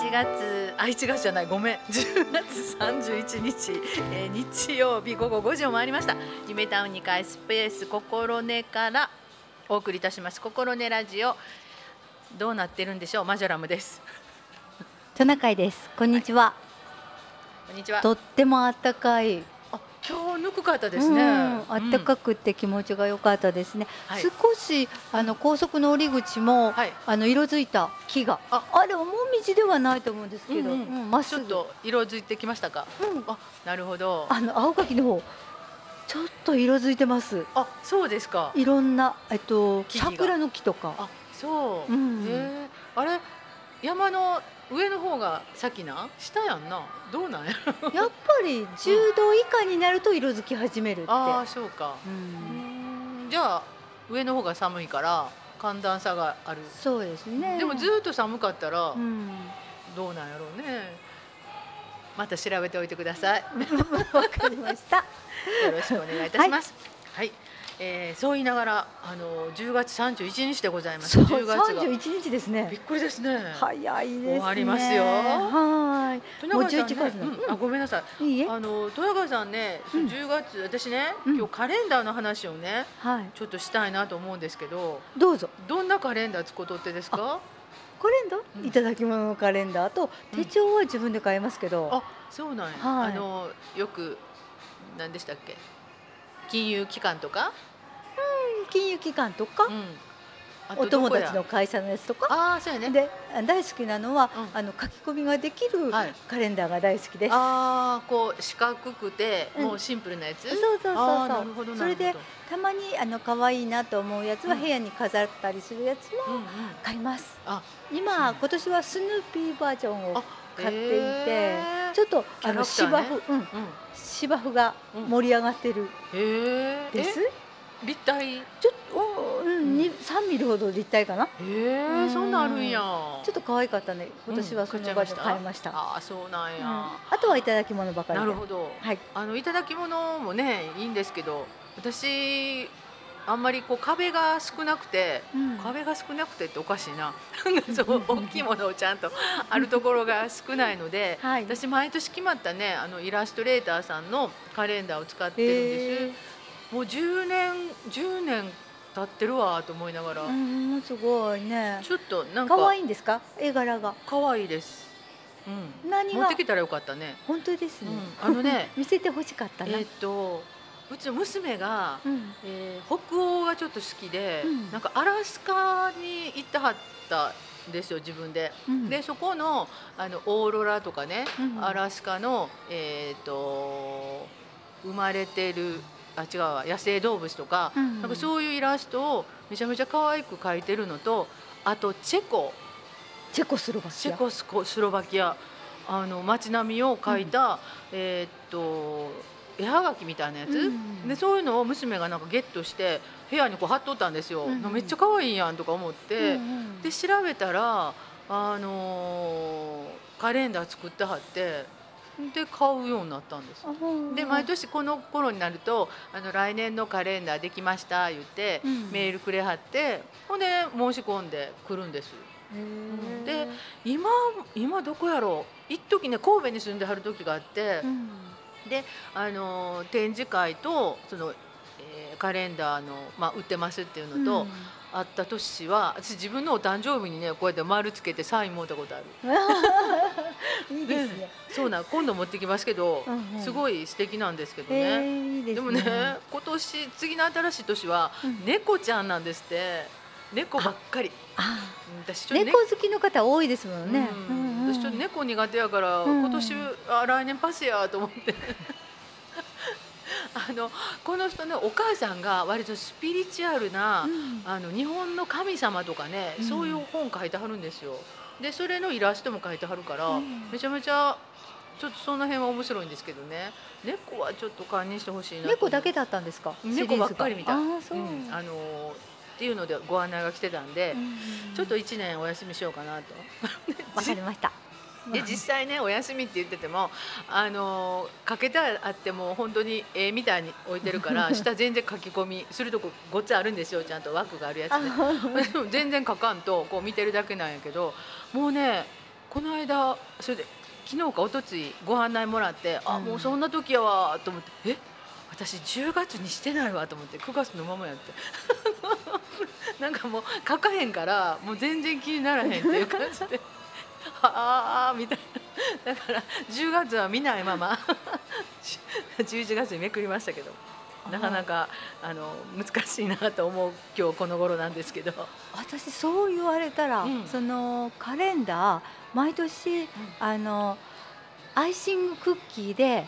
1月あ1月じゃないごめん。10月31日、えー、日曜日午後5時を回りました。夢タウン2階スペース心根からお送りいたします。心根ラジオ。どうなってるんでしょう？マジョラムです。トナカイです。こんにちは、はい、こんにちは。とっても暖かい今日ぬくかったですね。暖かくて気持ちが良かったですね。はい、少しあの高速の降り口も、はい、あの色づいた木が、あ、あれもみじではないと思うんですけど、うんうん、ちょっと色づいてきましたか？うん、あ、なるほど。あの青柿の方。ちょっと色づいてます。あ、そうですか。いろんなえっと桜の木とか。あ、そう。うん、えあれ山の上の方が先な？下やんな。どうなんややっぱり10度以下になると色づき始めるって、ああそうか。うん。じゃあ上の方が寒いから寒暖差がある。そうですね。でもずっと寒かったら、どうなんやろうね。また調べておいてください。わかりました。よろしくお願いいたします、はい、はいえー、そう言いながらあの10月31日でございます。10月が31日ですね。びっくりですね。早いです、ね、終わりますよ。はい。もう11月、ねうん、あごめんなさい。いいあの豊川さんね、うん、10月私ね、今日カレンダーの話をね、はい、ちょっとしたいなと思うんですけど、どうぞ。どんなカレンダーつことってですか？カレンダー、いただき物のカレンダーと手帳は自分で買いますけど、あそうなんや、はい、あのよく何でしたっけ？金融機関とか？金融機関とか、お友達の会社のやつとか。あそうや、ね、で大好きなのは、あの書き込みができるカレンダーが大好きです。ああこう四角くてもうシンプルなやつ、そうそうそうそう。それでたまにあの可愛いなと思うやつは部屋に飾ったりするやつも買います。あ今今年はスヌーピーバージョンを買っていて、ちょっとあの芝生、うん。芝生が盛り上がってるです。立体？ちょっとうん二三ミリほど立体かな。へえそんなあるんや。ちょっと可愛かったね。今年はその場で買いました。ああそうなんや。あとはいただき物ばかりなるほど。はい。あのいただき物もねいいんですけど私あんまりこう壁が少なくて、うん、壁が少なくてっておかしいな。そう大きいものをちゃんと あるところが少ないので、はい、私毎年決まったねあのイラストレーターさんのカレンダーを使ってるんです。もう10年10年経ってるわと思いながら、うん、すごいね。ちょっとなんか。可愛いんですか？絵柄が。可愛いです。うん、何持ってきたらよかったね。本当ですね、うん、あのね。見せてほしかったえっとうちの娘が、うん、えー、北欧がちょっと好きで、うん、なんかアラスカに行ってはったんですよ自分で、うん、でそこのあのオーロラとかね、アラスカのえっ、ー、と生まれてるあ違うわ。野生動物とかうん、なんかそういうイラストをめちゃめちゃ可愛く描いてるのとあとチェコ。チェコスロバキア。チェコスコスロバキア。あの街並みを描いた、うん、えー、っと絵はがきみたいなやつ、うん、でそういうのを娘がなんかゲットして部屋にこう貼っとったんですよ、うん、めっちゃ可愛いやんとか思って、うんうん、で調べたらあのー、カレンダー作ってはってで買うようになったんです。で毎年この頃になるとあの来年のカレンダーできました言って、うん、メールくれはってほんで申し込んでくるんです。で今今どこやろう？一時ね神戸に住んではる時があって、うん、であの展示会とその、えー、カレンダーの、まあ、売ってますっていうのと、うんあった年は私自分のお誕生日にねこうやって丸つけてサイン持ったことある。いいですね、そうな今度持ってきますけど、うんうん、すごい素敵なんですけどね、えーいいでね。でもね今年次の新しい年は猫ちゃんなんですって。猫ばっかり。私猫好きの方多いですもんね、うん。うんうん、私ちょっと猫苦手やから、今年あ来年パスやと思ってあのこの人ねお母さんが割とスピリチュアルな、うん、あの日本の神様とかね、うん、そういう本書いてはるんですよ。でそれのイラストも書いてはるから、うん、めちゃめちゃちょっとその辺は面白いんですけどね。猫はちょっと堪忍してほしいな猫だけだったんですか？猫ばっかりみた。いあそう、うん、あのっていうのでご案内が来てたんで、ちょっと1年お休みしようかなと。わかりましたで実際ねお休みって言っててもあのかけてあっても本当に絵みたいに置いてるから 下全然書き込みするとこごっつあるんですよちゃんと枠があるやつで、ね、全然書かんとこう見てるだけなんやけどもうねこの間それで昨日か一昨日ご案内もらって、あもうそんな時やわと思ってえ私10月にしてないわと思って9月のままやって。なんかもう書かへんからもう全然気にならへんっていう感じでああみたいな。だから10月は見ないまま。11月にめくりましたけど。なかなかあの難しいなと思う今日この頃なんですけど。私そう言われたら、うん、そのカレンダー毎年、うん、あのアイシングクッキーで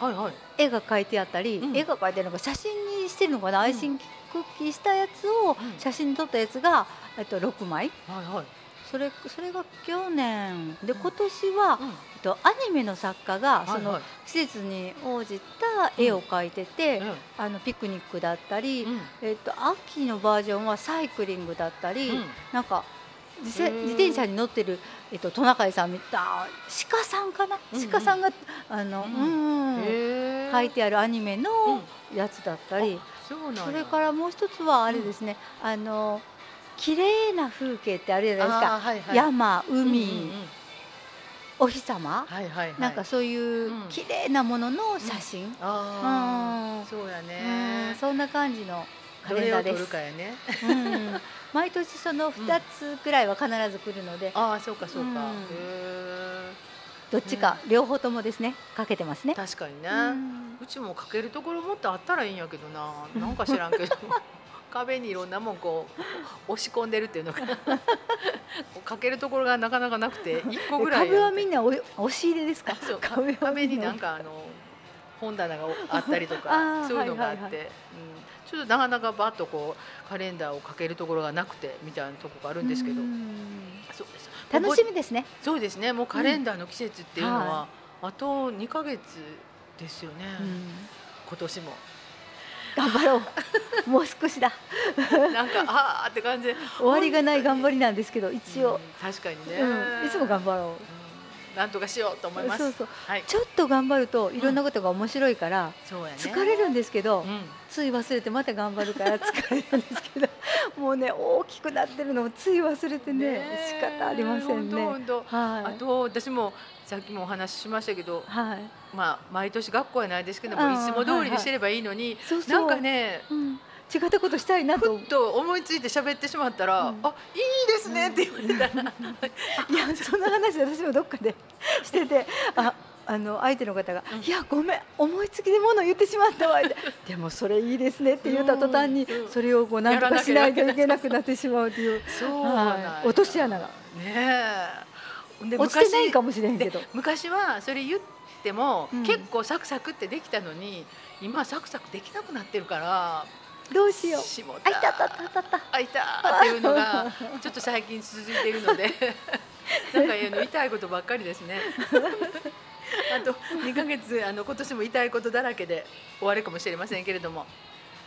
絵が描いてあったり、はいはい、絵が描いてるのか写真にしてるのかな、うん、アイシングクッキーしたやつを写真に撮ったやつが、えっと、6枚、はいはい、それそれが去年。で今年は、うん、えっと、アニメの作家がその季節に応じた絵を描いてて、うん、あのピクニックだったり、うん、えっと、秋のバージョンはサイクリングだったり、うん、なんか自転車に乗ってる、えっと、トナカイさんみたい鹿さんかな、鹿さんがあの、うん。書いてあるアニメのやつだったり、それからもう一つはあれですね、あの綺麗な風景ってあるじゃないですか、はいはい、山海、うんうんうん。お日様、はいはいはい、なんかそういう綺麗なものの写真、うん、あうん、そうやね、そんな感じのカレンダーです。毎年その二つくらいは必ず来るので、ああそうかそうか、どっちか、両方ともですね。かけてますね。確かにね、うちもかけるところもっとあったらいいんやけどな、なんか知らんけど。壁にいろんなもんこう押し込んでるっていうのか かけるところがなかなかなくて 一個ぐらい壁はみんな押し入れですか？そう 壁壁になんかあの本棚があったりとかそういうのがあって、はいはいはい、うん、ちょっとなかなかバッとこうカレンダーをかけるところがなくてみたいなとこがあるんですけど。そうです。楽しみですね。そうですね。もうカレンダーの季節っていうのは、うん。はい、あと2か月ですよね、うん、今年も。頑張ろう。もう少しだ。なんかああって感じ。で終わりがない頑張りなんですけど一応、確かにね、うん、いつも頑張ろう、なんとかしようと思います。そうそう。はい、ちょっと頑張るといろんなことが面白いから、疲れるんですけど、つい忘れてまた頑張るから疲れるんですけど、もうね大きくなってるのをつい忘れてね仕方ありませんね。はい、あと私もさっきもお話ししましたけど、はい、まあ毎年学校はないですけどもいつも通りにしてればいいのに、はいはい、なんかね、うん、違ったことしたいなと。思いついて喋ってしまったら「うん、あいいですね」って言われた。ら、いやそんな話私もどっかでしててああの相手の方が「いやごめん思いつきでもの言ってしまったわ」でもそれいいですね」って言った途端にそれをこう何とかしないといけなくなってしまうという、はい、落とし穴が。ねえ。で落ちてないかもしれんけど。昔はそれ言っても、結構サクサクってできたのに今サクサクできなくなってるからどうしよう。あいたたたあった。あいたっていうのがちょっと最近続いているので なんかの痛いことばっかりですね。あと2か月あの今年も痛いことだらけで終わるかもしれませんけれども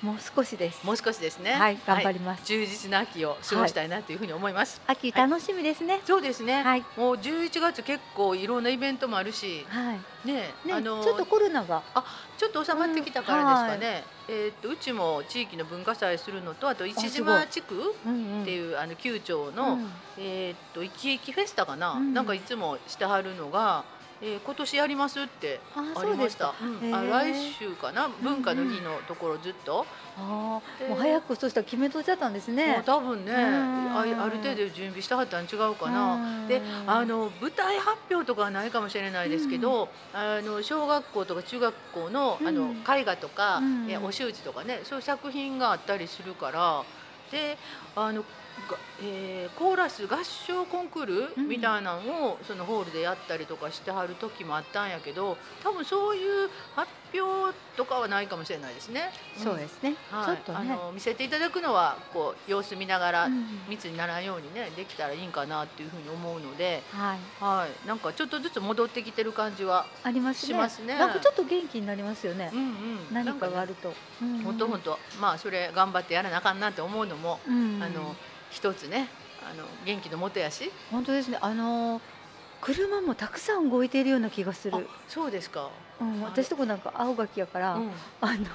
もう少しです。もう少しですね。はい、頑張ります。充実な秋を過ごしたいなというふうに思います。秋楽しみですね。そうですね。はい、もう11月結構いろんなイベントもあるし、はい、ね、あのちょっとコロナがあちょっと収まってきたからですかね。えっとうちも地域の文化祭するのとあと石島地区っていうあの旧町のえっと一駅フェスタかな、なんかいつもしてはるのが。えー、今年やりますってありました。うん、あ来週かな？文化の日のところずっと。うんうん、あもう早くそうしたら決めとっちゃったんですね。多分ねあある程度準備したはったん違うかな。であの舞台発表とかはないかもしれないですけど、あの小学校とか中学校のあの絵画とか、うん、お習字とかねそういう作品があったりするから。であのえー、コーラス合唱コンクールみたいなのをそのホールでやったりとかしてはる時もあったんやけど多分そういう発表とかはないかもしれないですね。そうですね、はい、ちょっと、ね、あの見せていただくのはこう様子見ながら密にならんようにねできたらいいんかなっていうふうに思うので、はい、はい、なんかちょっとずつ戻ってきてる感じはありますね。すね。なんかちょっと元気になりますよね。うんうん、何かがあると。本当本当まあそれ頑張ってやらなあかんなって思うのも、うんうん、あの。一つねあの元気のもとやし。本当ですね。あの車もたくさん動いているような気がする。そうですか、うん、私とこなんか青柿やから、うん、あの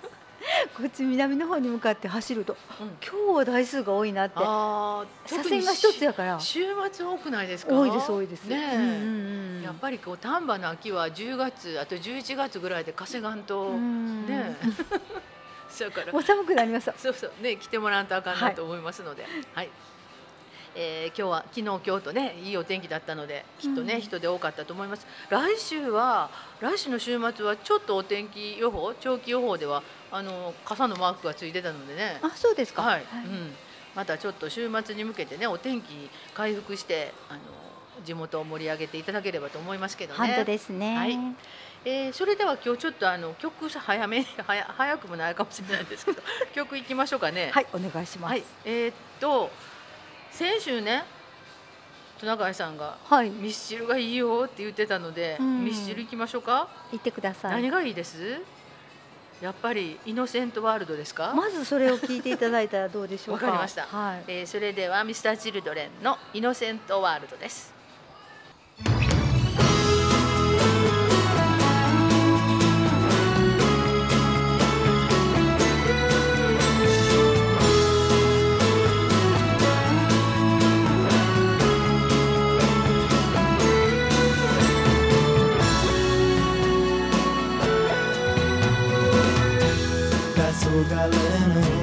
こっち南の方に向かって走ると、うん、今日は台数が多いなって。車線が一つやから。週末多くないですか？多いです多いです。ね、うんうんうん、やっぱりこう丹波の秋は10月あと11月ぐらいで稼がんと。ね そうから。もう寒くなりますそうそう。ね来てもらわんとあかんなと思いますので。はい、はい。えー、今日は昨日今日とねいいお天気だったのできっとね、うん、人で多かったと思います。来週は来週の週末はちょっとお天気予報長期予報ではあの傘のマークがついてたのでね。あそうですか。はい、はい、うん、またちょっと週末に向けてねお天気回復してあの地元を盛り上げていただければと思いますけどね。本当ですね。はいえー、それでは今日ちょっとあの曲早め 早早くもないかもしれないですけど 曲いきましょうかね。はいお願いします、はい、えー、っと先週ねトナカイさんが、はい、ミスチルがいいよって言ってたので、うん、ミスチル行きましょうか？行ってください。何がいいです？やっぱりイノセントワールドですか？まずそれを聞いていただいたらどうでしょうか。わかりました、はい、えー、それではミスターチルドレンのイノセントワールドです galeno に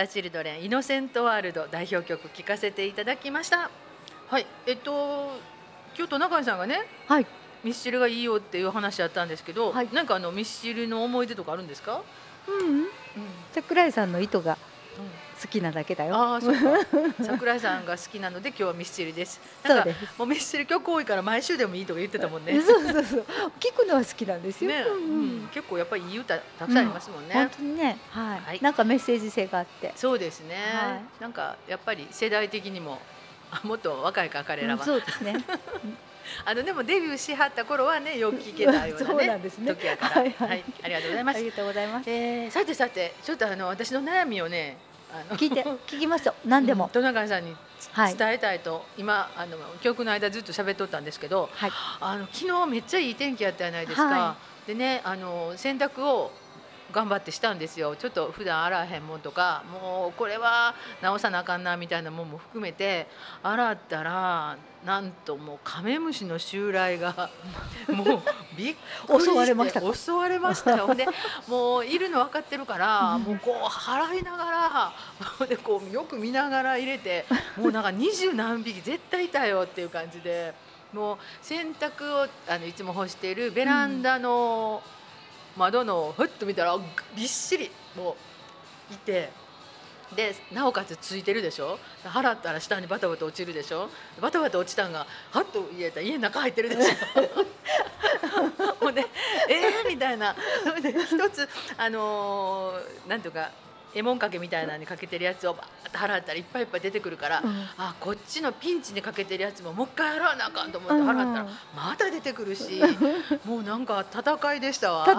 ターチルドレンイノセントワールド代表曲聴かせていただきました。はい。えっと今日トナカイさんがねはい。ミスチルがいいよっていう話あったんですけど、はい、なんかあのミスチルの思い出とかあるんですか？うん、うん、桜井さんの糸が好きなだけだよ。ああ、そうか。桜井さんが好きなので今日はミスチルです。なんかもうミスチル曲多いから毎週でもいいとか言ってたもんね。そうそうそう。聞くのは好きなんですよ。ね、うん、結構やっぱりいい歌たくさんありますもんね。本当にね、はい、はい。なんかメッセージ性があって。そうですね。はい、なんかやっぱり世代的にももっと若いか彼らは。そうですね。あのでもデビューしはった頃はねよく聞けたようなねね時やから、はい、はい、ありがとうございます。ありがとうございます。えー、さてさてちょっとあの私の悩みをね聞いて聞きますよ。何でも、トナカイさんに伝えたいと、はい、今あの曲の間ずっと喋っとったんですけど、はい、あの昨日めっちゃいい天気やったじゃないですか、はい、でねあの洗濯を頑張ってしたんですよ。ちょっと普段洗わへんもんとかもうこれは直さなあかんなみたいなもんも含めて洗ったらなんともうカメムシの襲来が もうびっくり襲われました襲われましたよ。でもういるの分かってるから、もうこう払いながら でこうよく見ながら入れてもうなんか二十何匹絶対いたよっていう感じでもう洗濯をあのいつも干しているベランダの、うん窓のふっと見たらびっしりもういてでなおかつついてるでしょ？払ったら下にバタバタ落ちるでしょ？バタバタ落ちたんがはっと言えた家の中入ってるでしょ？もうねえー、みたいな。一つあのー、なんていうかえもんかけみたいなのにかけてるやつをバーッと払ったらいっぱいいっぱい出てくるから、うん、あこっちのピンチにかけてるやつももう一回払わなあかんと思って払ったらまた出てくるし、もうなんか戦いでしたわ。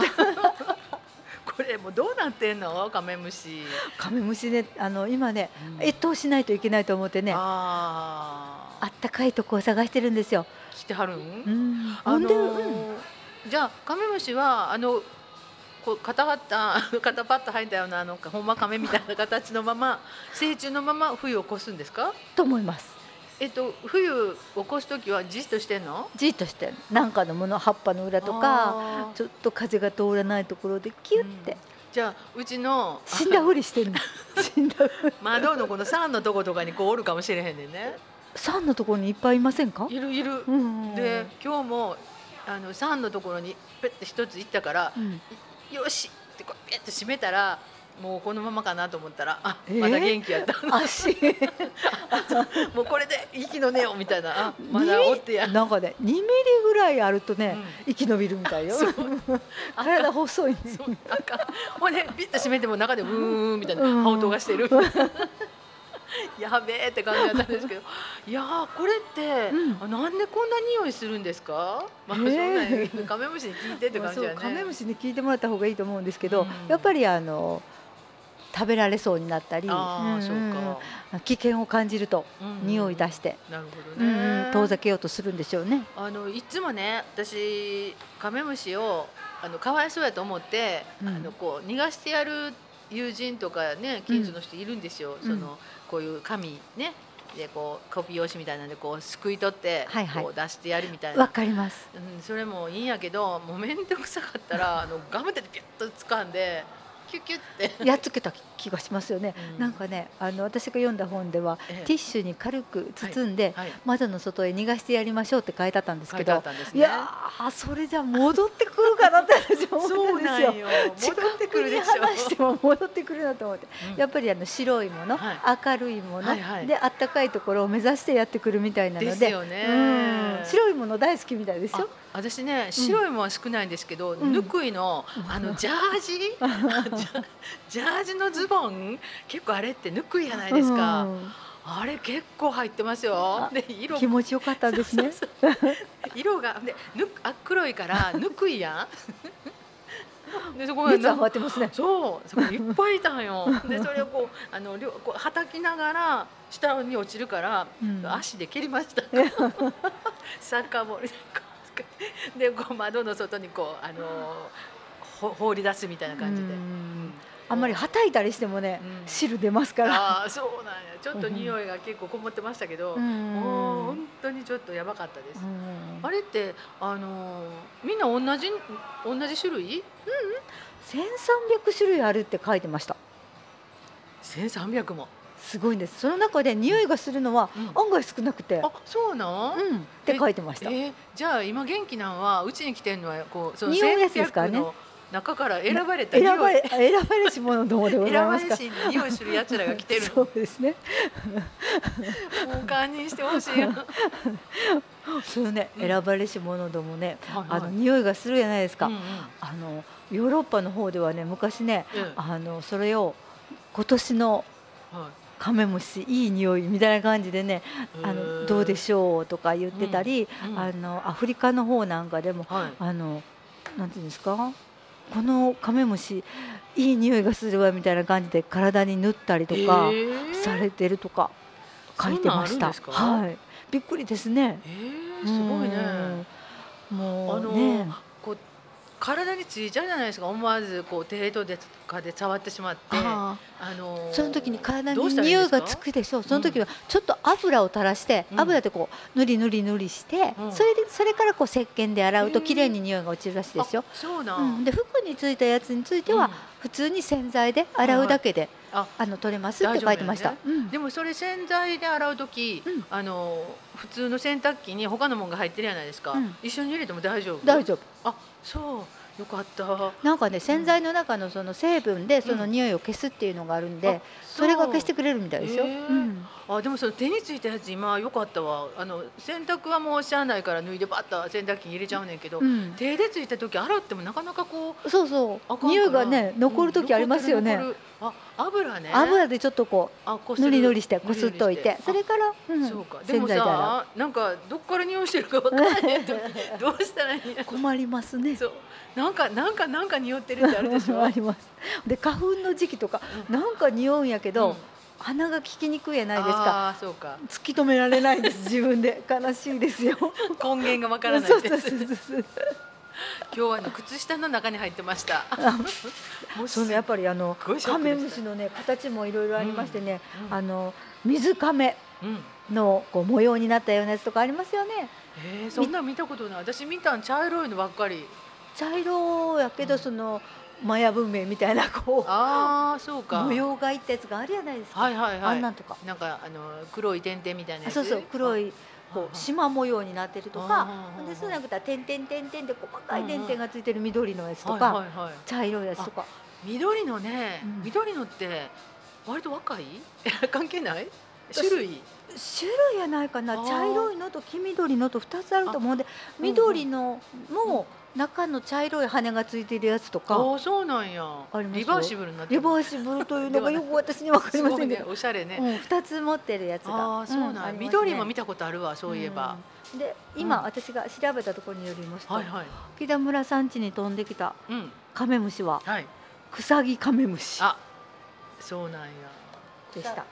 これもうどうなってんの？カメムシ。カメムシねあの今ね、うん、越冬しないといけないと思ってねああったかいとこを探してるんですよ。来てはるん、うん、あのーうん、じゃあカメムシはあのこう固まった 肩パッと入ったようなあのほんま亀みたいな形のまま成虫のまま冬を越すんですか？と思います。えっと、冬起こす時はじっとしてんの？じっとしてん。なんかのもの葉っぱの裏とかちょっと風が通らないところでキュッて、うん、じゃあうちの 死んだふりしてるの。死んだ窓のこの酸のとことかにこうおるかもしれへんねんね。酸のところにいっぱいいませんか？いるいる、うん、で今日もあの酸のところにペッて一つ行ったから、うん、よしってこうピュッと閉めたらもうこのままかなと思ったらあ、えー、まだ元気やった。足。もうこれで息の根をみたいな。あまだおってや。なんかね2ミリぐらいあるとね、うん、生き延びるみたいよ。体細いね。もうねピッと閉めても中でブーンみたいな羽音がしてる やべえって感じだったんですけど。いやこれって、うん、なんでこんな匂いするんですか、まあ、そうねカメムシに聞いてって感じだね、カメムシに聞いてもらった方がいいと思うんですけど、うん、やっぱりあの食べられそうになったり、あそうか。危険を感じると匂い出して、なるほどね、遠ざけようとするんでしょうね。あのいつもね私カメムシをあのかわいそうやと思って、あのこう逃がしてやる友人とかね近所の人いるんですよ、そのこういう紙ねでこうコピー用紙みたいなんでこうすくい取って、はいはい、こう出してやるみたいな。わかります、うん、それもいいんやけどもう面倒くさかったらあのガムテでピュッと掴んでキュキュって。やっつけた気がしますよね、うん、なんかねあの私が読んだ本では、ええ、ティッシュに軽く包んで、はい。はい、窓の外へ逃がしてやりましょうって書いてあったんですけど、ね、いやそれじゃ戻ってくるかなって私思ったんですよ。戻ってくるでしょ。話しても戻ってくるなと思って、うん、やっぱりあの白いもの、はい、明るいもの、はいはい、であったかいところを目指してやってくるみたいなので、でね、白いもの大好きみたいですよ。私ね白いものは少ないんですけど、うん、ぬくいのあのジャージ？ジャージのズボン結構あれってぬくいじゃないですか。うんあれ結構入ってますよ。で色気持ちよかったですね。そうそうそう色がでぬあ黒いから ぬくいやん。でそこが熱上ってますね。そうそこいっぱいいたんよ。でそれをこうあの両こうはたきながら下に落ちるから、うん、足で蹴りました。サッカーボールででこう窓の外にこうあの放り出すみたいな感じで。あんまりはたいたりしてもね、うん、汁出ますから。あそうなんや。ちょっと匂いが結構こもってましたけど、うん、もう本当にちょっとやばかったです。うん、あれってあのみんな同じ同じ種類？うん。千三百種類あるって書いてました。千三百も。すごいんですその中で匂いがするのは案外少なくて、あそうなん、うん、って書いてました、えー、じゃあ今元気なんはうちに来てるのはこうその匂いですからね中から選ばれた選ばれ選ばれし者どもでございますか。選ばれし匂いする奴らが来てる。そうですね。もう堪忍してほしいよ。そうね、選ばれし者どもね、あの匂いがするじゃないですか。あのヨーロッパの方ではね、昔ね、あのそれを今年のカメムシいい匂いみたいな感じでねあのどうでしょうとか言ってたり、うんうん、あのアフリカの方なんかでも、はい、あのなんていうんですか？このカメムシいい匂いがするわみたいな感じで体に塗ったりとかされてるとか書いてました。はい、びっくりですね。すごいね。もうね。体についちゃうじゃないですか。思わずこう手とでかで触ってしまって。あのー、その時に体に匂いがつくでしょう。その時はちょっと油を垂らして、うん、油でこう塗り塗り塗りして、うん、それでそれからこう石鹸で洗うと綺麗に匂いが落ちるらしいですよ。そうな、うん、で服についたやつについては、普通に洗剤で洗うだけで、ああの取れますって書いてました、ね。うん、でもそれ洗剤で洗う時、うん、あの普通の洗濯機に他のものが入ってるじゃないですか、うん、一緒に入れても大丈夫？大丈夫。あそう。よかった。なんかね洗剤の中のその成分でその匂いを消すっていうのがあるんで、それが消してくれるみたいですよ、う。ん、あでもその手についたやつ今よかったわ。あの洗濯はもうしゃあないから脱いでバッと洗濯機に入れちゃうねんけど、うん、手でついた時洗ってもなかなかこうそうそう。匂いがね残る時ありますよね、あ油ね。油でちょっとこうぬりぬりしてこすっといて。それから、うん、そうか。でもさなんかどっから匂いしてるか分からない どうしたらいい困りますね。そう。なんかなんかなんか匂ってるってあるでしょ？あります。で花粉の時期とか、うん、なんか匂うんやけど、うん、鼻が効きにくいやないですか。あそうか。突き止められないです 自分で。悲しいですよ。根源がわからないです。今日はあの靴下の中に入ってました。そのやっぱりあのカメムシのね形もいろいろありましてね、うんうん、あの水亀のこう模様になったようなやつとかありますよね。えー、そんな見たことない。私見たん茶色いのばっかり。茶色やけどその、マヤ文明みたいなこうあそうか模様がいったやつがあるじゃないですか。はいはいはい。あんなんとか。なんかあの黒い点々みたいなやつ？そうそう黒いこう縞模様になってるとか、でそうじゃなくて点々点々で細かい点々がついてる緑のやつとか、茶色いやつとか。緑のね、緑のって割と若い？関係ない？種類？種類やないかな。茶色いのと黄緑のと二つあると思うんで、緑のも。中の茶色い羽がついてるやつとか。あそうなんや。ありますリバーシブルになリバーシブルというのがよく私にわかりませんけど、ね、おしゃれね、うん、2つ持ってるやつが。あそうなん、うんね、緑も見たことあるわそういえば、うん、で今、うん、私が調べたところによりますと、はいはい、木田村山地に飛んできたカメムシは、はい、クサギカメムシ。あそうなんや。でした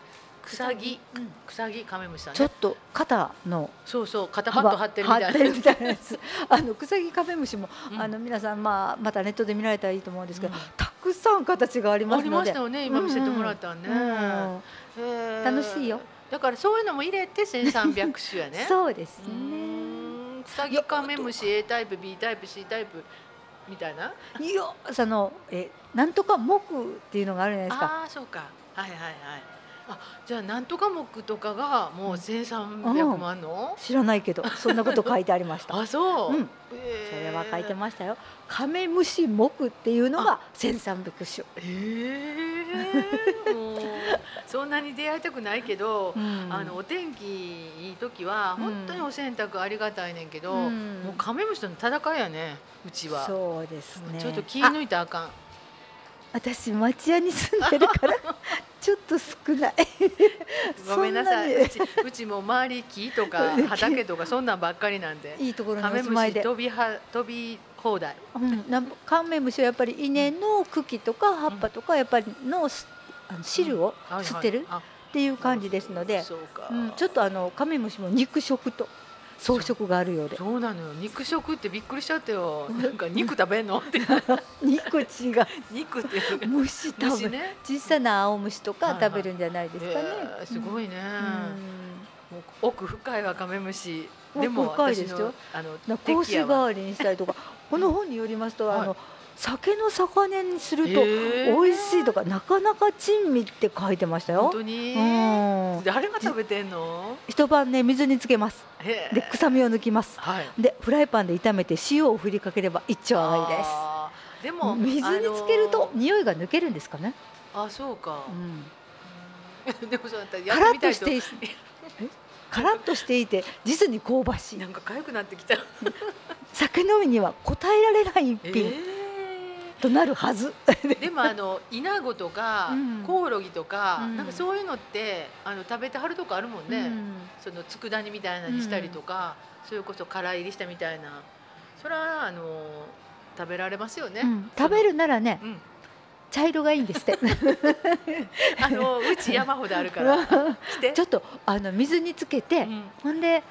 草木、草木カメムシさん、ね、ちょっと肩の。そうそう肩パッと張ってるみたいなみたいなやつ。あの草木カメムシも、うん、あの皆さんまあまたネットで見られたらいいと思うんですけど、うん、たくさん形がありますので。ありましたよね。今見せてもらったね、うん。楽しいよ。だからそういうのも入れて1300種やね。そうですね。ウサギカメムシ A タイプ B タイプ C タイプみたいな？いやそのえなんとか木っていうのがあるじゃないですか。ああそうか。はいはいはい。あじゃあなんとか木とかがもう1300万の、うん、知らないけどそんなこと書いてありました。あそう、うん、それは書いてましたよ。カメムシ木っていうのが1300種。ええそんなに出会いたくないけど、うん、あのお天気いい時は本当にお洗濯ありがたいねんけど、もうカメムシとの戦いやねうちは。そうですね。ちょっと気抜いたらあかん。私町屋に住んでるから ちょっと少ない。ごめんなさい。うちうちも周り木とか 畑とかそんなんばっかりなんで。いいところにお住まいで。飛びは飛び放題、うん、カメムシはやっぱり稲の茎とか葉っぱとかやっぱりのあの汁を吸ってるっていう感じですので、うん、ちょっとあのカメムシも肉食と装飾があるようで。そうなのよ。肉食ってびっくりしちゃってよ。なんか肉食べんの？って。肉違う。肉って虫食べ、ね、小さな青虫とか食べるんじゃないですかね、はいはいえー、すごいね、うん、もう奥深いわカメムシでも深いですよあのコース代わりにしたりとか。この本によりますと、あの、酒の魚にすると美味しいとか、なかなか珍味って書いてましたよ。本当に、うん、誰が食べてんの？一晩ね水につけます。で臭みを抜きます。はい、でフライパンで炒めて塩を振りかければ一丁上がりです。でも水につけると匂いが抜けるんですかね。あそうか。うん、でもそうだったらやってみたいと。カラッとしていて実に香ばしい。なんか痒くなってきた。酒飲みには答えられない一品。えーとなるはず。でもあのイナゴとか、コオロギとか、うん、なんかそういうのってあの食べてはるとこあるもんね、うん、その佃煮みたいなにしたりとか、それこそ辛入りしたみたいな。それはあの食べられますよね、食べるならね、茶色がいいんですって。あのうち山ほどあるから。ちょっとあの水につけて、ほんで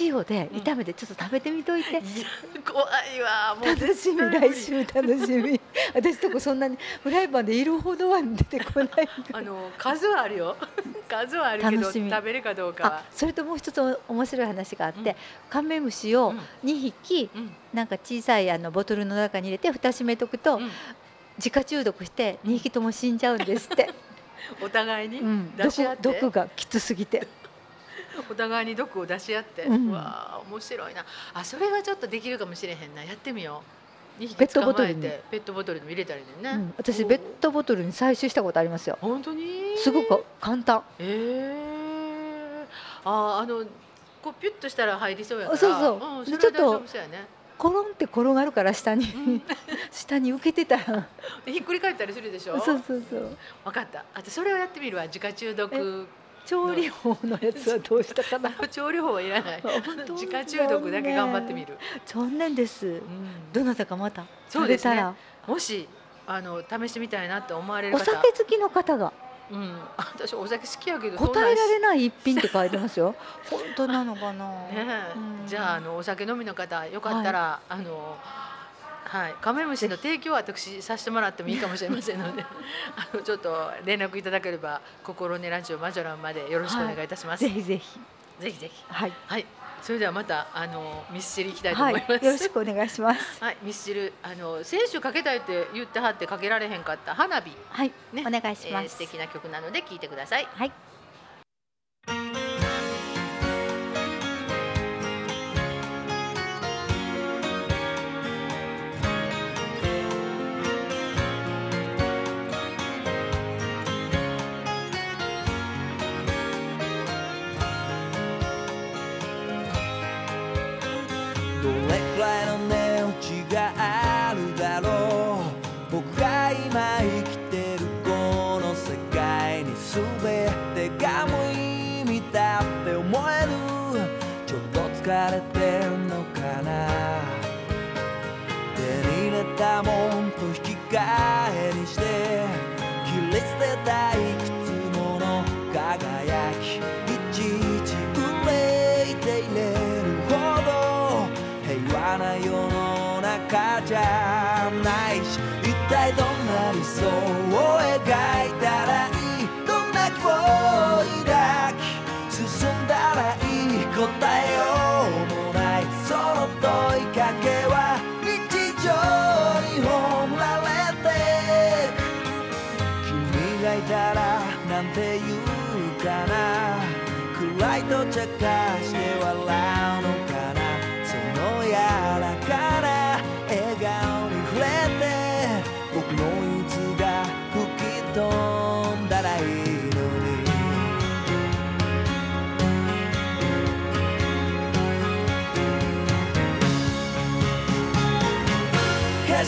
塩で炒めてちょっと食べてみといて、うん、怖いわ。もう楽しみ来週楽しみ。私とこそんなにフライパンでいるほどは出てこない。あの数はあるよ。数はあるけど食べるかどうかそれともう一つ面白い話があって、うん、カメムシを2匹、うん、なんか小さいあのボトルの中に入れて蓋閉めとくと、うん、自家中毒して2匹とも死んじゃうんですって。お互いに、うん、毒がきつすぎて お互いに毒を出し合って、うん、わあ面白いな。あそれはちょっとできるかもしれへんな。やってみよう。ペットボトルに。ペットボトルに入れたりね、うん、私ペットボトルに採取したことありますよ。本当に？すごく簡単。ええー、ああのこうピュッとしたら入りそうやから。そうそう、うん、ちょっとコロンって転がるから下に、うん、下に受けてたら。ひっくり返ったりするでしょ？そうそうそう。分かった。あとそれをやってみるわ。自家中毒調理法のやつはどうしたかな？調理法はいらない。自家中毒だけ頑張ってみる。残念です、うん、どなたかまた？そうですね。もしあの試してみたいなって思われるお酒好きの方が。うん、私お酒好きやけど答えられない一品って書いてますよ。本当なのかな、ね、うん、じゃああのお酒飲みの方よかったら、はい、あのはい、カメムシの提供は私させてもらってもいいかもしれませんので あのちょっと連絡いただければ心根ラジオマジョランまでよろしくお願いいたします。はい、ぜひぜひ。ぜひぜひ。はい、はい、それではまたあのミスチルいきたいと思います、はい、よろしくお願いします。はい、ミスチルあの選手かけたいって言ってはってかけられへんかった花火。はい。ね。お願いします、えー、素敵な曲なので聞いてください。はい。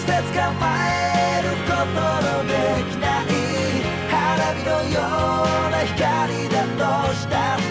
して捕まえることのできない花火のような光だとしたら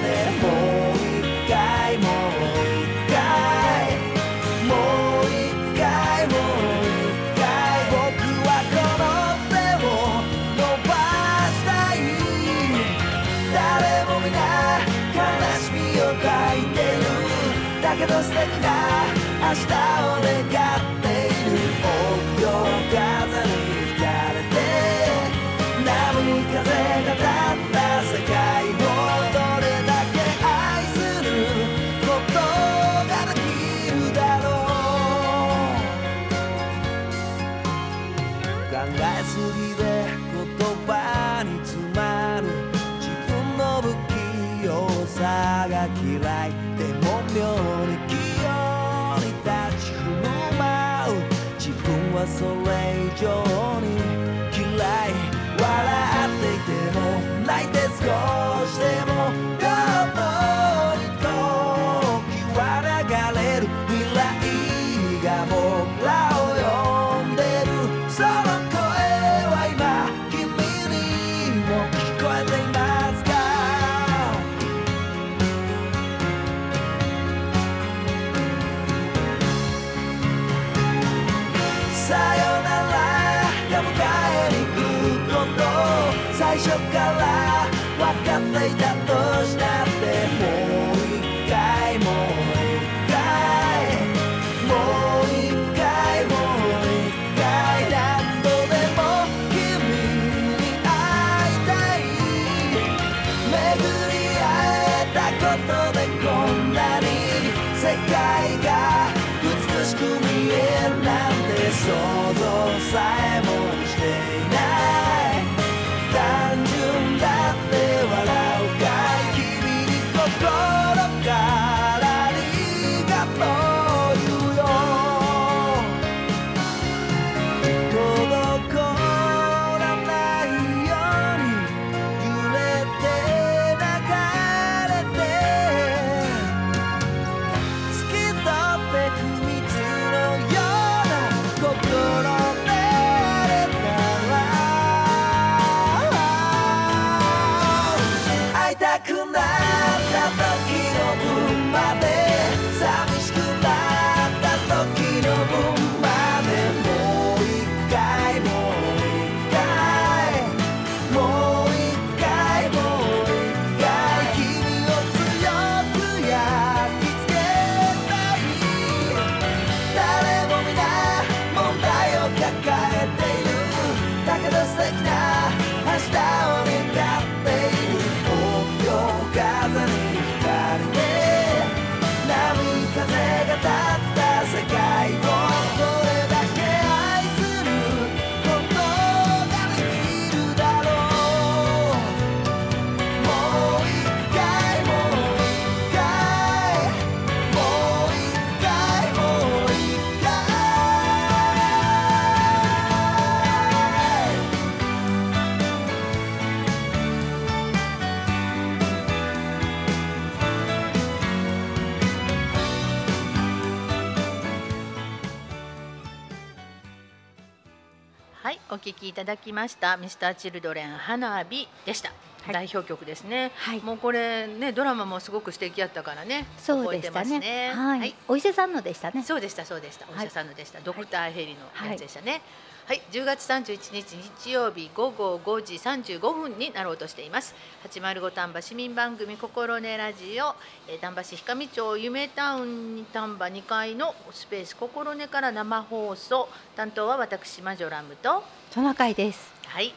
ただきました。ミスターチルドレン花火でした。はい代表曲ですね。はいもうこれねドラマもすごく素敵やったからね。そうでしたねますはい、はいお伊勢さんのでしたねそうでしたそうでした。お医はい者さんのでした。ドクターヘリのやつでしたね。はい、10月31日日曜日午後5時35分になろうとしています。805丹波市民番組心根ラジオ、えー丹波市氷上町夢タウン丹波2階のスペース心根から生放送。担当は私マジョラムと、トナカイですはい。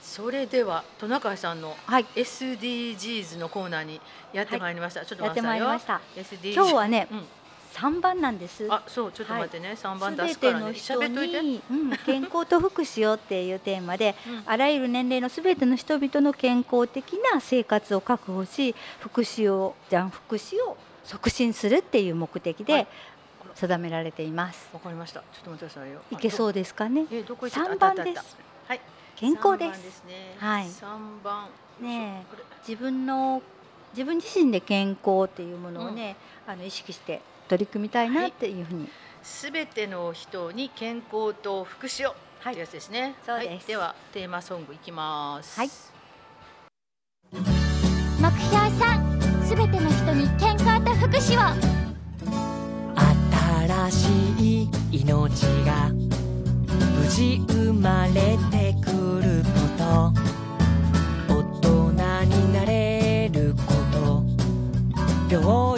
それではトナカイさんのはい SDGs のコーナーにやってまいりました。ちょっとやってまいりました今日はねうん、三番なんです。あ、そう、ちょっと待ってね、三、番出すすからね。べての人。に、うん、健康と福祉をっていうテーマで、うん。あらゆる年齢のすべての人々の健康的な生活を確保し福祉をじゃん福祉を促進するっていう目的ではい。定められています、わかりました。ちょっと待ってくださいよ。い、けそうですかね？う？え、どこ三番です。はい。健康です。ですね。はい。三番。ね自分の自分自身で健康っていうものをね、うん、あの意識して取り組みたいなっていうふうに。す、べ、ての人に健康と福祉をはい、いうやつですね。そうです、はい、ではテーマソングいきます。はい。目標三、すべての人に健康と福祉を。新しい命が無事生まれてくること大人になれること病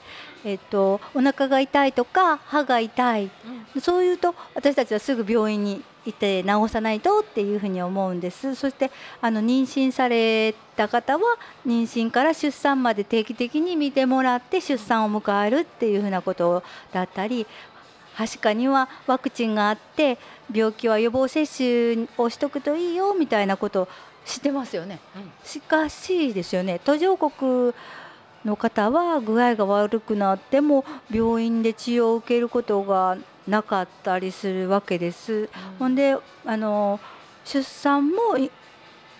えっと、お腹が痛いとか歯が痛い、うん、そういうと私たちはすぐ病院に行って治さないとっていうふうに思うんです。そしてあの妊娠された方は妊娠から出産まで定期的に見てもらって出産を迎えるっていうふうなことだったりはしかにはワクチンがあって病気は予防接種をしとくといいよみたいなこと知ってますよね、うん、しかしですよね途上国の方は具合が悪くなっても病院で治療を受けることがなかったりするわけです。うん、ほんであの出産も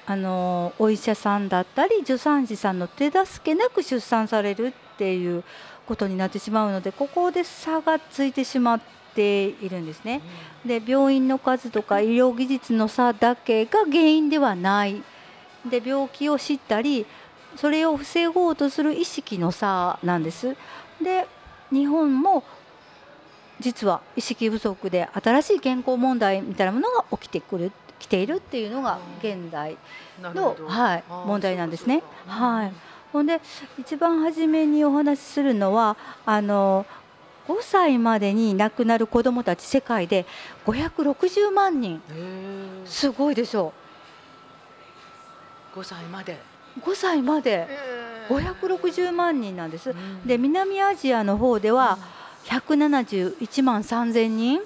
あのお医者さんだったり助産師さんの手助けなく出産されるっていうことになってしまうのでここで差がついてしまっているんですね。で病院の数とか医療技術の差だけが原因ではない。で病気を知ったりそれを防ごうとする意識の差なんです。で日本も実は意識不足で新しい健康問題みたいなものが起きてくる来ているっていうのが現代の、はい、問題なんですね。はい、ほんで一番初めにお話しするのはあの5歳までに亡くなる子どもたち世界で560万人。すごいでしょう。5歳まで5歳まで。560万人なんです、で南アジアの方では171万3000人、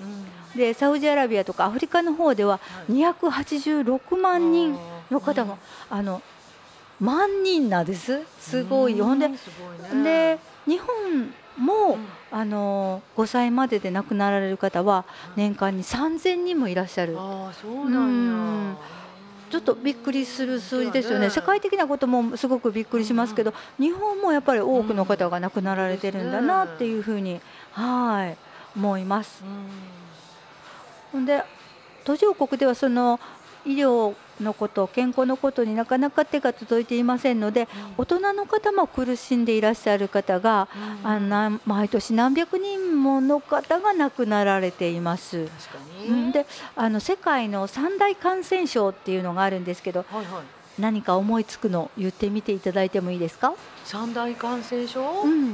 でサウジアラビアとかアフリカの方では286万人の方が、あの万人なんです。すごいほんで,、で日本も、あの5歳までで亡くなられる方は年間に3000人もいらっしゃる。あそうなんや、ちょっとびっくりする数字ですよね、世界的なこともすごくびっくりしますけど、日本もやっぱり多くの方が亡くなられてるんだなっていうふうに、はい思います。で途上国ではその医療のこと健康のことになかなか手が届いていませんので、うん、大人の方も苦しんでいらっしゃる方が、うん、あな毎年何百人もの方が亡くなられています。であの世界の三大感染症っていうのがあるんですけど、はいはい、何か思いつくの言ってみていただいてもいいですか？三大感染症、うん、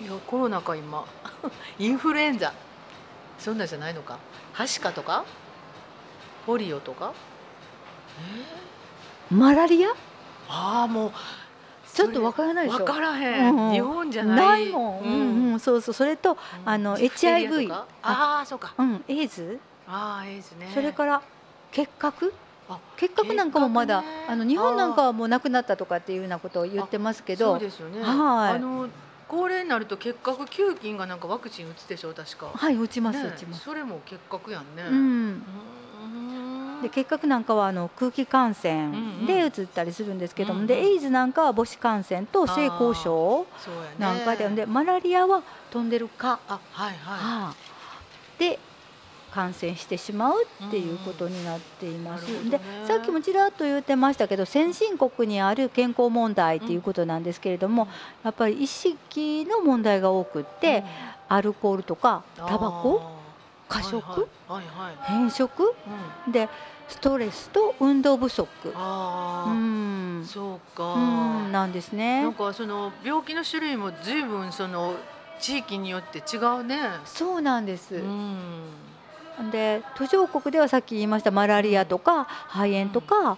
いやコロナか今。インフルエンザ。そんなんじゃないのか。はしかとか？ポリオとか？マラリア？ああもうちょっとわからないでしょ？わからへん、うん、日本じゃない。ないもん。うん、うん、そうそう、それと、あの HIV。ああ、そうか。うん、エイズ？ああ、エイズね。それから結核？結核なんかもまだ、ね、あの日本なんかはもうなくなったとかっていうようなことを言ってますけど。そうですよね。はい。あの高齢になると結核球菌がなんかワクチン打つでしょ確か。はい、打ちます、ね、打ちます。それも結核やんね。うん。で結核なんかはあの空気感染でうつったりするんですけども、うんうん、でエイズなんかは母子感染と性交渉なんかで,、でマラリアは飛んでる蚊、あはいはい、はあ、で感染してしまうっていうことになっています。うん。でさっきもちらっと言ってましたけど先進国にある健康問題っていうことなんですけれども、うん、やっぱり意識の問題が多くって、うん、アルコールとかタバコ過食、はいはい。はい偏食、でストレスと運動不足。ああ、うん。そうか、うんなんですね。なんかその病気の種類も随分その地域によって違うね。そうなんです、うん。で途上国ではさっき言いましたマラリアとか肺炎とか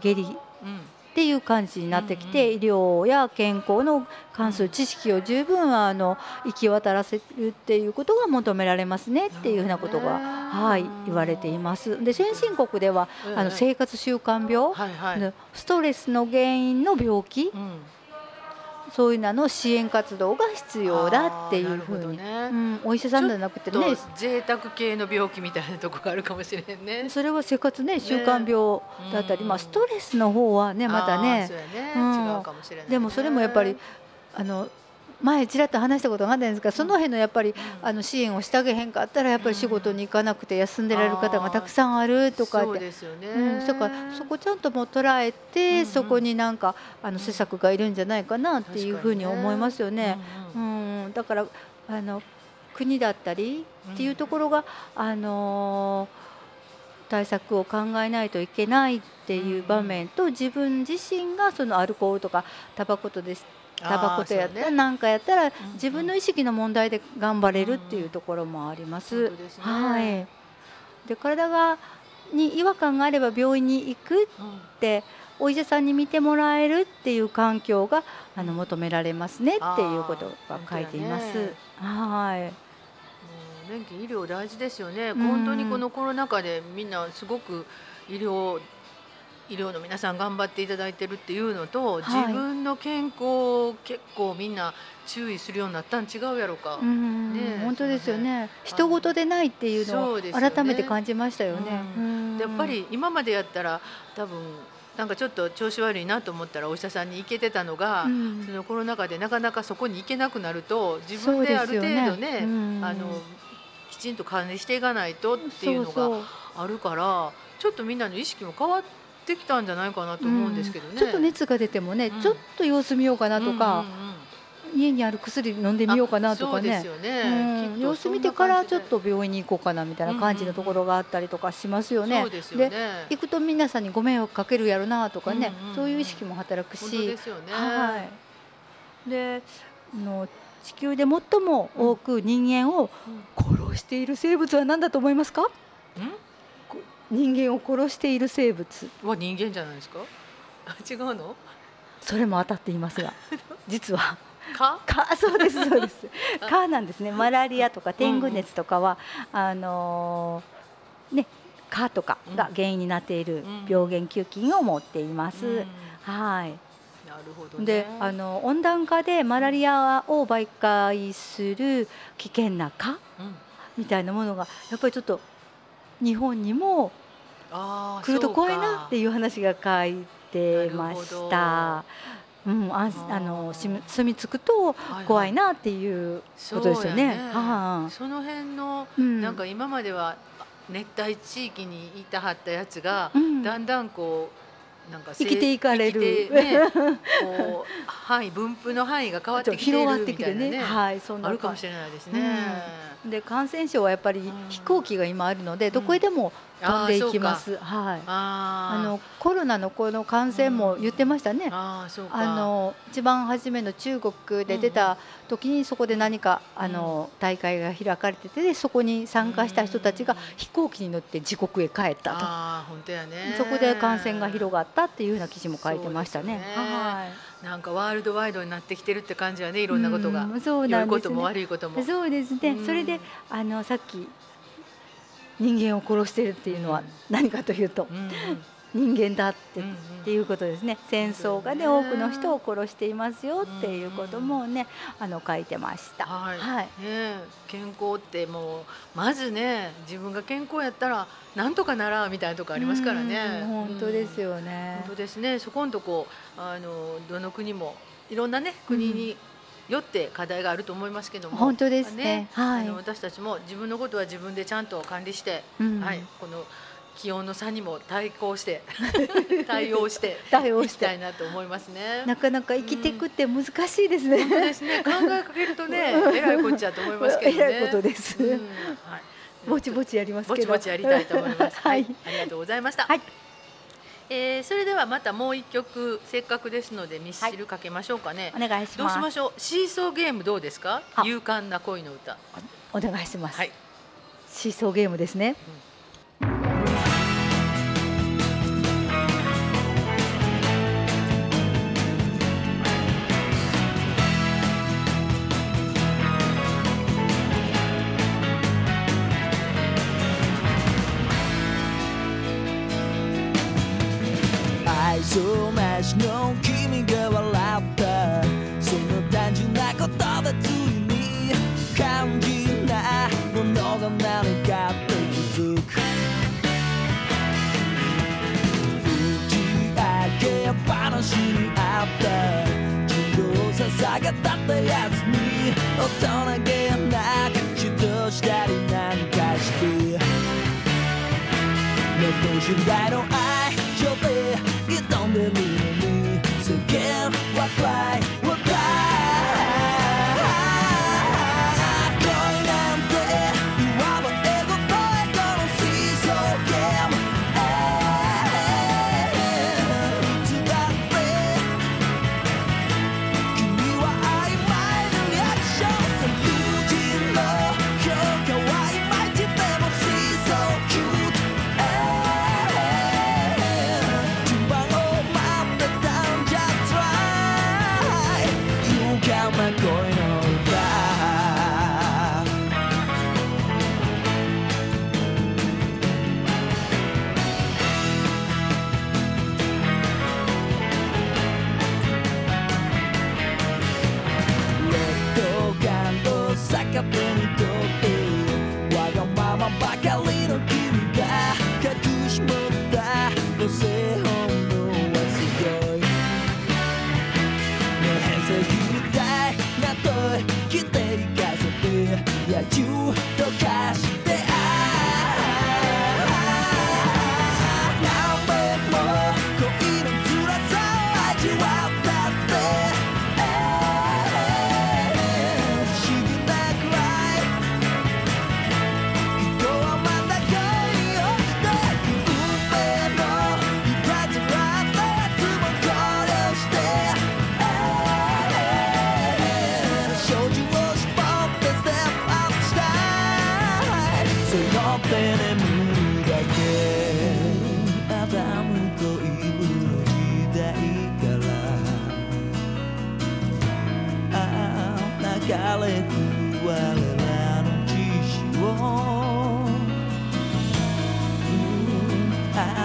下痢うん。うんっていう感じになってきて、うん医療や健康の関する知識を十分あの行き渡らせるっていうことが求められますねっていうふうなことが、はい、言われています。で先進国ではあの生活習慣病、ストレスの原因の病気うんそういうのの支援活動が必要だっていうふうに、ね。うん、お医者さんじゃなくてとね贅沢系の病気みたいなとこがあるかもしれんね。それは生活ね習慣病だったり、うん。まあ、ストレスの方はねまたね。ね、うん。違うかもしれないね、でもそれもやっぱりあの前ちらっと話したことがあったんですがその辺のやっぱりあの支援をしてあげへんかったらやっぱり仕事に行かなくて休んでられる方がたくさんあるとかって。そうですよね。うん、だからそこちゃんともう捉えて、そこになんかあの施策がいるんじゃないかなっていうふうに思いますよね。ううんん。だからあの国だったりっていうところが、あのー対策を考えないといけないっていう場面と、自分自身がそのアルコールとかタバコとですタバコとやったらあーそうねなんかやったらん自分の意識の問題で頑張れるっていうところもあります。本当ですねはい。で体がに違和感があれば病院に行くうんってお医者さんに見てもらえるっていう環境があの求められますねっていうことが書いていますね。はい。年金医療大事ですよね、うん本当にこのコロナ禍でみんなすごく医療医療の皆さん頑張っていただいてるっていうのと、はい。自分の健康を結構みんな注意するようになったん違うやろか、うんねえ本当ですよね。そ人事でないっていうのを改めて感じましたよね。ううんでやっぱり今までやったら多分なんかちょっと調子悪いなと思ったらお医者さんに行けてたのが、うん。そのコロナ禍でなかなかそこに行けなくなると自分である程度ねうん。あのきちんと管理していかないとっていうのがあるからちょっとみんなの意識も変わってきたんじゃないかなと思うんですけどね。うんちょっと熱が出てもね、うんちょっと様子見ようかなとか、家にある薬飲んでみようかなとかねあそうです。よね、うん様子見てからちょっと病院に行こうかなみたいな感じのところがあったりとかしますよね。でね。行くと皆さんにご迷惑かけるやろなとかね、うんうんうんそういう意識も働くし、ですよね。はい。で、あの地球で最も多く人間を殺している生物は何だと思いますか？ん人間を殺している生物、は人間じゃないですか？あ 違うの？それも当たっていますが、実はか？蚊？そうですそうです 蚊なんですね。マラリアとか天狗熱とかは、あのーね蚊とかが原因になっているうん病原球菌を持っています。うんはい。なるほどね。であの温暖化でマラリアを媒介する危険な蚊うんみたいなものがやっぱりちょっと日本にも来ると怖いなっていう話が書いてました。うん、ああのし住み着くとはいはい。怖いなっていうことですよね。そうやはその辺のいうん。なんか今までは熱帯地域にいたはったやつが、うん。だんだんこうなんか生きていかれる。ね、こう 範囲分布の範囲が変わってきてる。みたいなね。はい、そんなあるかも感しれないですね。で感染症はやっぱりん。飛行機が今あるのでどこへでも飛んでいきます。はい。あのコロナのこの感染も言ってましたね。あーそうかあの一番初めの中国で出た時にそこで何かあの大会が開かれててでそこに参加した人たちがうん飛行機に乗って自国へ帰ったあー本当やねと。そこで感染が広がったっていうような記事も書いてましたね。ねはい。なんかワールドワイドになってきてるって感じはねいろんなことがうんそう良ないんですこともね。悪いこともそうですね。うんそれであのさっき人間を殺してるっていうのはうん何かというとうん。うん人間だってうんうん。っていうことですね。戦争がね多くの人を殺していますよっていうこともねあの書いてました。はい、はい。ねえ。健康ってもうまずね自分が健康やったらなんとかならみたいなとこありますからね。うん本当ですよ、よね本。当ですね。そこんとこあのどの国もいろんなね国によって課題があると思いますけども、本当ですね。はいあの。私たちも自分のことは自分でちゃんと管理して、うんはい、この気温の差にも対抗して 対応して対応したて。いなと思いますね。なかなか生きていくって難しいですね。本当ですね考えかけるとねえらいこっちゃと思いますけどね。えらいことですうんはいぼちぼちやりますぼちぼちやりたいと思います。はい、ありがとうございました。はい。えー、それではまたもう一曲せっかくですのでミスチルかけましょうかね、はい、お願いします。どうしましょう？シーソーゲームどうですか？勇敢な恋の歌。お願いします、はい、シーソーゲームですね、うんそうなしの君が笑ったその単純なことでついに肝心なものが何かって気づく。打ち上げ話にあった授業捧げたったやつに大人げなく指導したりなんかして。ネット信頼の愛 fly.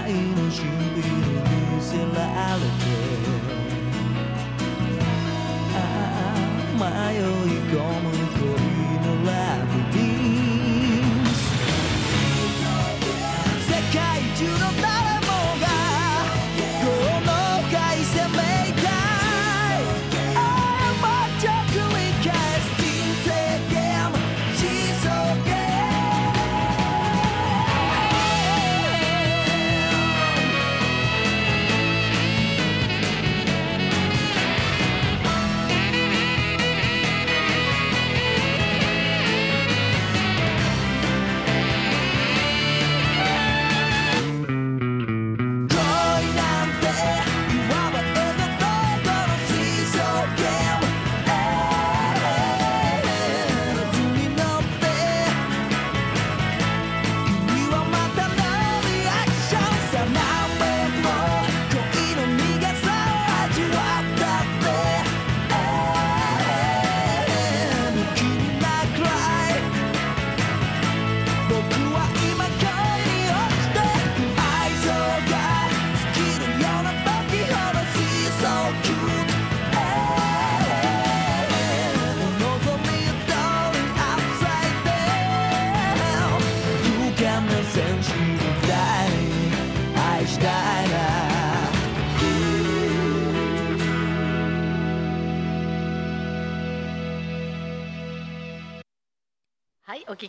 You.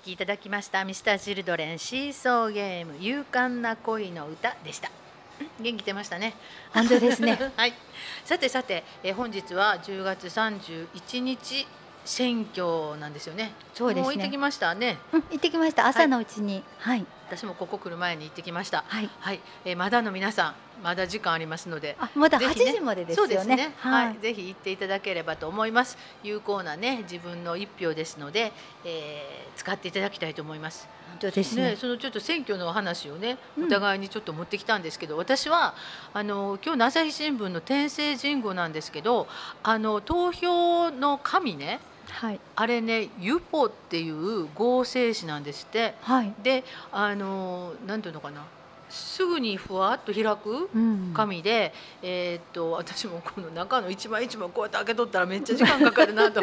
聴きいただきましたミスターチルドレンシーソーゲーム勇敢な恋の歌でした元気出ましたね本当ですね はいさてさてえ本日は10月31日選挙なんですよね。そうですね。行ってきましたね。うん、行ってきました。朝のうちに、はい。私もここ来る前に行ってきました。はい。はい。えー、まだの皆さん、まだ時間ありますので。あ、まだ8時までですよね。そうですね。はい。ぜひ行っていただければと思います。有効なね、自分の一票ですので、えー、使っていただきたいと思います。本当ですね、ね、そのちょっと選挙の話をね、お互いにちょっと持ってきたんですけど、うん、私はあの今日の朝日新聞の天聖神護なんですけど、あの投票の紙ね。はい、あれねユポっていう合成詞なんですって、はい、であのなんていうのかなすぐにふわっと開く紙で、うん、えー、っと私もこの中の一枚一枚こうやって開けとったらめっちゃ時間かかるなと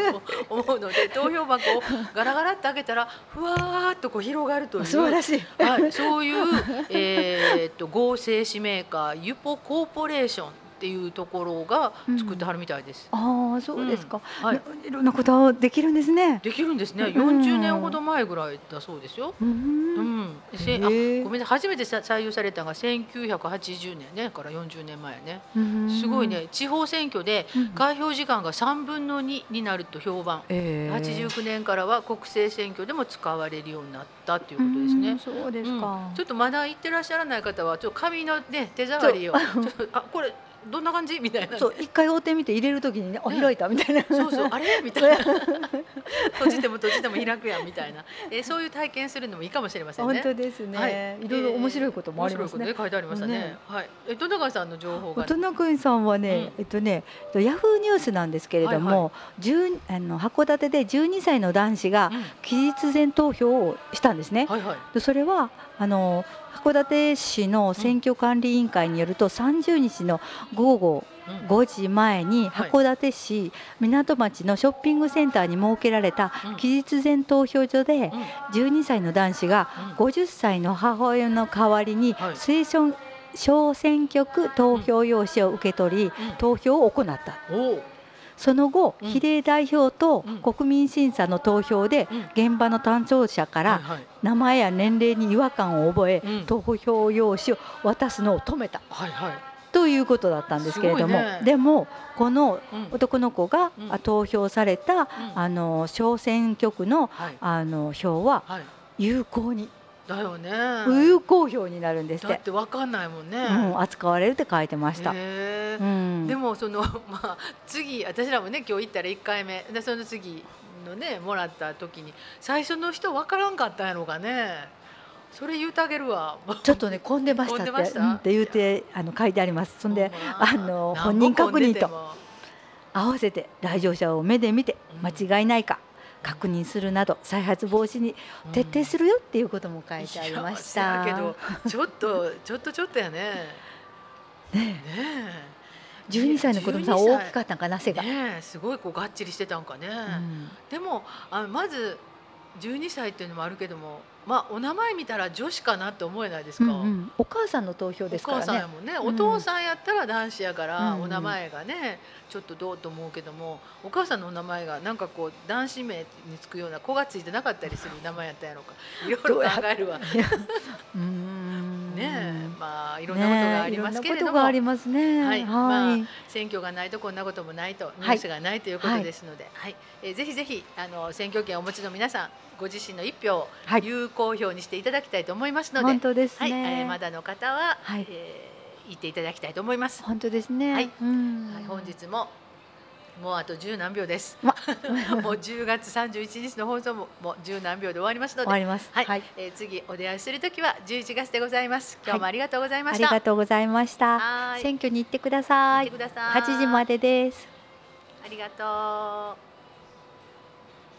思うので 投票箱をガラガラって開けたらふわっとこう広がるという。素晴らしい、はい、そういう、えー、っと合成紙メーカーユポコーポレーションっていうところが作ってはるみたいです。うん、ああそうですか、うん、はい。いろんなことできるんですね。できるんですね。40年ほど前ぐらいだそうですよ。うん。うん、あごめんなさい初めて採用されたのが1980年ねから40年前ね。すごいね地方選挙で開票時間が3分の2になると評判。えー、89年からは国政選挙でも使われるようになったということですね。そうですか、ちょっとまだ行ってらっしゃらない方はちょっと紙のね手触りをちょっとあこれどんな感じ？みたいな、そう一回追ってみて入れるときにねあ開いたみたいな、そうそうあれ？みたいな。閉じても閉じても開くやんみたいな、えー、そういう体験するのもいいかもしれませんね。本当ですね、はい、いろいろ面白いこともありますね、ね書いてありましたね、ね、はい。え戸永さんの情報が戸永さんはね、うん、えっとねヤフーニュースなんですけれども、はいはい、あの函館で12歳の男子が期日前投票をしたんですね、はいはい、それはあの函館市の選挙管理委員会によると30日の午後5時前に函館市港町のショッピングセンターに設けられた期日前投票所で12歳の男子が50歳の母親の代わりに推奨小選挙区投票用紙を受け取り投票を行った。その後、比例代表と国民審査の投票で現場の担当者から名前や年齢に違和感を覚え、投票用紙を渡すのを止めた。はいはい。ということだったんですけれども、ね、でもこの男の子が投票された、あの小選挙区の,、あの票は有効にだよね。有効票になるんですだってわかんないもんね、うん、扱われるって書いてました、うん、でもその まあ次私らもね今日行ったら1回目。でその次のねもらった時に最初の人わからんかったんやろうかね。それ言うてあげるわ。ちょっとね混んでましたって,、うん、って言うてあの書いてあります。そんであの本人確認と。合わせて来場者を目で見て間違いないか、確認するなど再発防止に徹底するよっていうことも書いてありました。うん、けどちょっと ちょっとちょっとやね。ねね12歳の子供さん大きかったんかな背が。ねすごいこうがっちりしてたんかね。うん、でもあまず12歳っていうのもあるけどもまあお名前見たら女子かなって思えないですか、うんうん、お母さんの投票ですからね。お母さんやもんね、お父さんやったら男子やから、お名前がねちょっとどうと思うけどもお母さんのお名前がなんかこう男子名につくような子がついてなかったりする名前やったやろうか。いろいろ考えるわ。ねまあいろんなことがありますけれども、ありますね。はい、まあ選挙がないとこんなこともないとニュースがないということですので、はい、えぜひぜひあの選挙権をお持ちの皆さんご自身の一票を有効票にしていただきたいと思いますので、本当ですね。はい、えまだの方は、はい、えー、言っていただきたいと思います。本当ですね。はい、はい、本日ももうあと十何秒です。もう10月31日の放送ももう十何秒で終わりますので、終わります。はい。はい、えー、次お出会いするときは11月でございます。今日もありがとうございました。はい、ありがとうございました。選挙に行ってください。行ってください。8時までです。ありがとう。